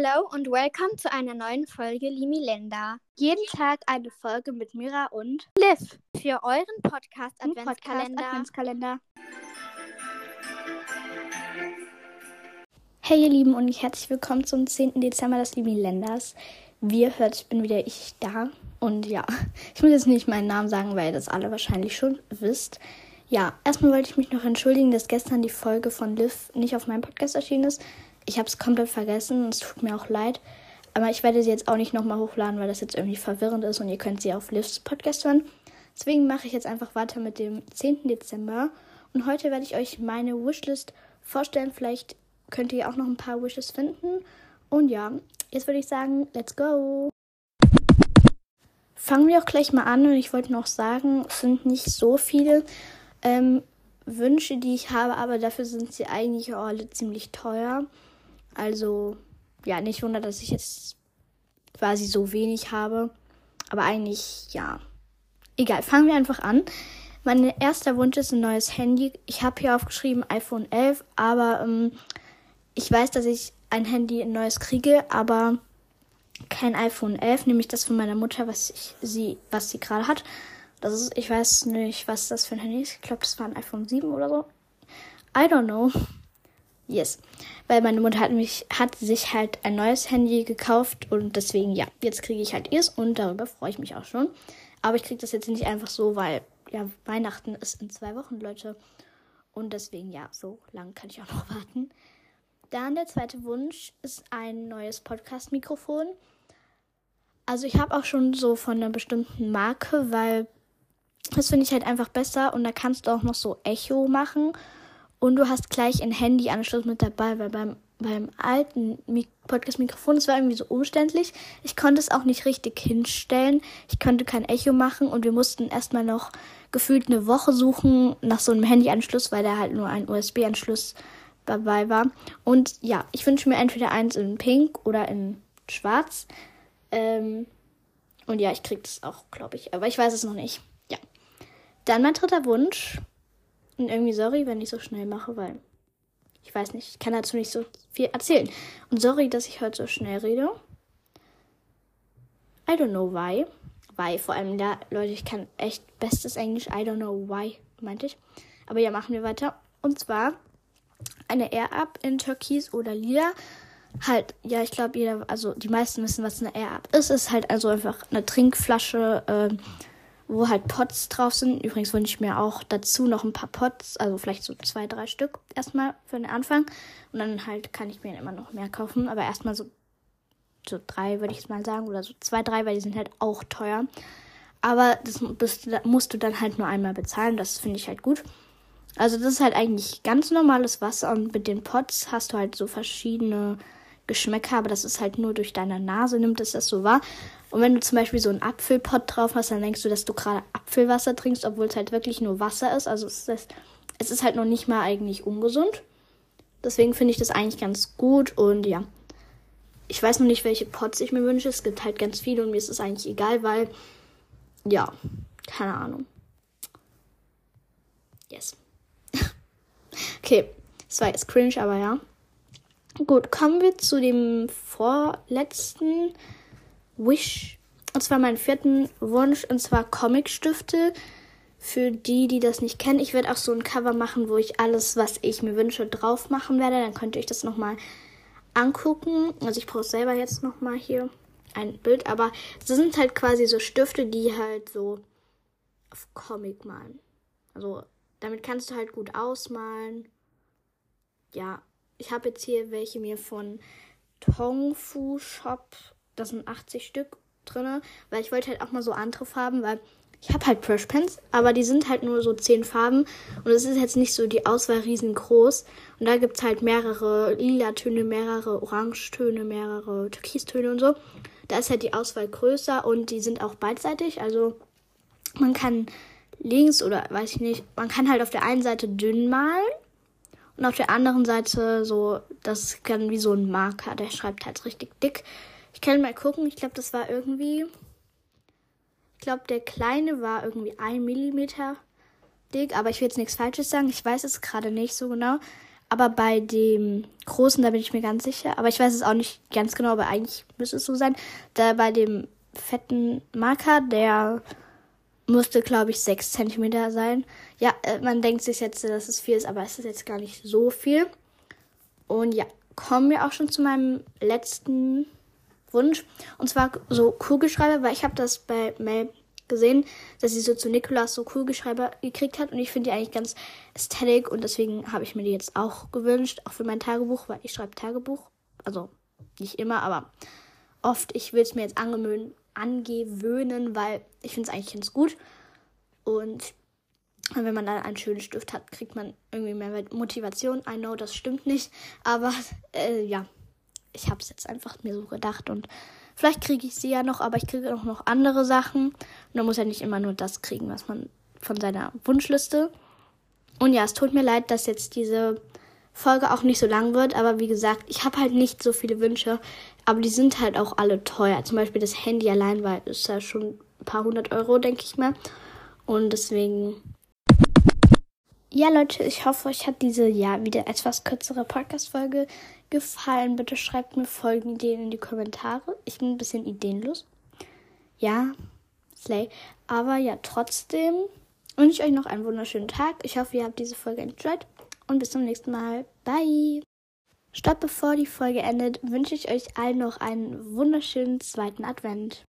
Hello und welcome zu einer neuen Folge Limilenda. Jeden Tag eine Folge mit Mira und Liv für euren Podcast Adventskalender. Podcast Adventskalender. Hey ihr Lieben und herzlich willkommen zum 10. Dezember des Limilenders. Wie ihr hört, bin wieder ich da. Und ja, ich muss jetzt nicht meinen Namen sagen, weil ihr das alle wahrscheinlich schon wisst. Ja, erstmal wollte ich mich noch entschuldigen, dass gestern die Folge von Liv nicht auf meinem Podcast erschienen ist. Ich habe es komplett vergessen, es tut mir auch leid. Aber ich werde sie jetzt auch nicht nochmal hochladen, weil das jetzt irgendwie verwirrend ist und ihr könnt sie auf Livs Podcast hören. Deswegen mache ich jetzt einfach weiter mit dem 10. Dezember. Und heute werde ich euch meine Wishlist vorstellen. Vielleicht könnt ihr auch noch ein paar Wishes finden. Und ja, jetzt würde ich sagen, let's go! Fangen wir auch gleich mal an und ich wollte noch sagen, es sind nicht so viele ähm, Wünsche, die ich habe, aber dafür sind sie eigentlich alle ziemlich teuer. Also, ja, nicht wunder, dass ich jetzt quasi so wenig habe. Aber eigentlich, ja. Egal, fangen wir einfach an. Mein erster Wunsch ist ein neues Handy. Ich habe hier aufgeschrieben iPhone 11, aber ähm, ich weiß, dass ich ein Handy ein neues kriege, aber kein iPhone 11, nämlich das von meiner Mutter, was ich, sie, sie gerade hat. Das ist, ich weiß nicht, was das für ein Handy ist. Ich glaube, das war ein iPhone 7 oder so. I don't know. Yes. Weil meine Mutter hat mich, hat sich halt ein neues Handy gekauft und deswegen, ja, jetzt kriege ich halt ihrs und darüber freue ich mich auch schon. Aber ich kriege das jetzt nicht einfach so, weil, ja, Weihnachten ist in zwei Wochen, Leute. Und deswegen, ja, so lange kann ich auch noch warten. Dann der zweite Wunsch ist ein neues Podcast-Mikrofon. Also ich habe auch schon so von einer bestimmten Marke, weil das finde ich halt einfach besser und da kannst du auch noch so Echo machen und du hast gleich ein Handyanschluss mit dabei, weil beim, beim alten Podcast-Mikrofon, das war irgendwie so umständlich. Ich konnte es auch nicht richtig hinstellen. Ich konnte kein Echo machen und wir mussten erstmal noch gefühlt eine Woche suchen nach so einem Handyanschluss, weil da halt nur ein USB-Anschluss dabei war. Und ja, ich wünsche mir entweder eins in Pink oder in Schwarz. Ähm, und ja, ich krieg das auch, glaube ich. Aber ich weiß es noch nicht. Ja. Dann mein dritter Wunsch und irgendwie sorry, wenn ich so schnell mache, weil ich weiß nicht, ich kann dazu nicht so viel erzählen. Und sorry, dass ich heute so schnell rede. I don't know why. Why, vor allem da, Leute, ich kann echt bestes Englisch. I don't know why, meinte ich. Aber ja, machen wir weiter. Und zwar eine Air-Up in Türkis oder Lila. Halt, ja, ich glaube, jeder, also die meisten wissen, was eine Air-Up ist. Es ist halt also einfach eine Trinkflasche, äh, wo halt Pots drauf sind. Übrigens wünsche ich mir auch dazu noch ein paar Pots, also vielleicht so zwei, drei Stück erstmal für den Anfang. Und dann halt kann ich mir immer noch mehr kaufen. Aber erstmal so, so drei, würde ich jetzt mal sagen. Oder so zwei, drei, weil die sind halt auch teuer. Aber das musst du dann halt nur einmal bezahlen. Das finde ich halt gut. Also das ist halt eigentlich ganz normales Wasser und mit den Pots hast du halt so verschiedene Geschmäcker, aber das ist halt nur durch deine Nase nimmt es das so wahr. Und wenn du zum Beispiel so einen Apfelpott drauf hast, dann denkst du, dass du gerade Apfelwasser trinkst, obwohl es halt wirklich nur Wasser ist. Also es ist, es ist halt noch nicht mal eigentlich ungesund. Deswegen finde ich das eigentlich ganz gut und ja. Ich weiß noch nicht, welche Pots ich mir wünsche. Es gibt halt ganz viele und mir ist es eigentlich egal, weil ja, keine Ahnung. Yes. okay, das war jetzt cringe, aber ja. Gut, kommen wir zu dem vorletzten Wish. Und zwar meinen vierten Wunsch, und zwar Comicstifte. Für die, die das nicht kennen, ich werde auch so ein Cover machen, wo ich alles, was ich mir wünsche, drauf machen werde. Dann könnt ihr euch das nochmal angucken. Also ich brauche selber jetzt nochmal hier ein Bild, aber das sind halt quasi so Stifte, die halt so auf Comic malen. Also damit kannst du halt gut ausmalen. Ja, ich habe jetzt hier welche mir von Tongfu Shop. Das sind 80 Stück drin, weil ich wollte halt auch mal so andere Farben, weil ich habe halt Brush Pens, aber die sind halt nur so 10 Farben und es ist jetzt nicht so die Auswahl riesengroß. Und da gibt es halt mehrere lila Töne, mehrere Orangetöne, mehrere Türkistöne und so. Da ist halt die Auswahl größer und die sind auch beidseitig. Also man kann links oder weiß ich nicht, man kann halt auf der einen Seite dünn malen und auf der anderen Seite so, das kann wie so ein Marker, der schreibt halt richtig dick. Ich kann mal gucken, ich glaube, das war irgendwie. Ich glaube, der kleine war irgendwie ein Millimeter dick, aber ich will jetzt nichts Falsches sagen. Ich weiß es gerade nicht so genau. Aber bei dem großen, da bin ich mir ganz sicher. Aber ich weiß es auch nicht ganz genau, aber eigentlich müsste es so sein. Da bei dem fetten Marker, der musste, glaube ich, 6 cm sein. Ja, äh, man denkt sich jetzt, dass es viel ist, aber es ist jetzt gar nicht so viel. Und ja, kommen wir auch schon zu meinem letzten Wunsch. Und zwar so Kugelschreiber, weil ich habe das bei Mel gesehen, dass sie so zu Nikolas so Kugelschreiber gekriegt hat. Und ich finde die eigentlich ganz ästhetisch. Und deswegen habe ich mir die jetzt auch gewünscht, auch für mein Tagebuch, weil ich schreibe Tagebuch. Also nicht immer, aber oft. Ich will es mir jetzt angewöhnen, angewöhnen, weil ich finde es eigentlich ganz gut. Und wenn man dann einen schönen Stift hat, kriegt man irgendwie mehr Motivation. I know, das stimmt nicht. Aber äh, ja, ich habe es jetzt einfach mir so gedacht. Und vielleicht kriege ich sie ja noch, aber ich kriege auch noch andere Sachen. Und man muss ja nicht immer nur das kriegen, was man von seiner Wunschliste. Und ja, es tut mir leid, dass jetzt diese Folge auch nicht so lang wird. Aber wie gesagt, ich habe halt nicht so viele Wünsche. Aber die sind halt auch alle teuer. Zum Beispiel das Handy allein, weil es ja schon ein paar hundert Euro, denke ich mal. Und deswegen. Ja, Leute, ich hoffe, euch hat diese ja wieder etwas kürzere Podcast-Folge gefallen. Bitte schreibt mir Folgenideen in die Kommentare. Ich bin ein bisschen ideenlos. Ja, Slay. Aber ja, trotzdem wünsche ich euch noch einen wunderschönen Tag. Ich hoffe, ihr habt diese Folge enjoyed und bis zum nächsten Mal. Bye! Stopp, bevor die Folge endet, wünsche ich euch allen noch einen wunderschönen zweiten Advent.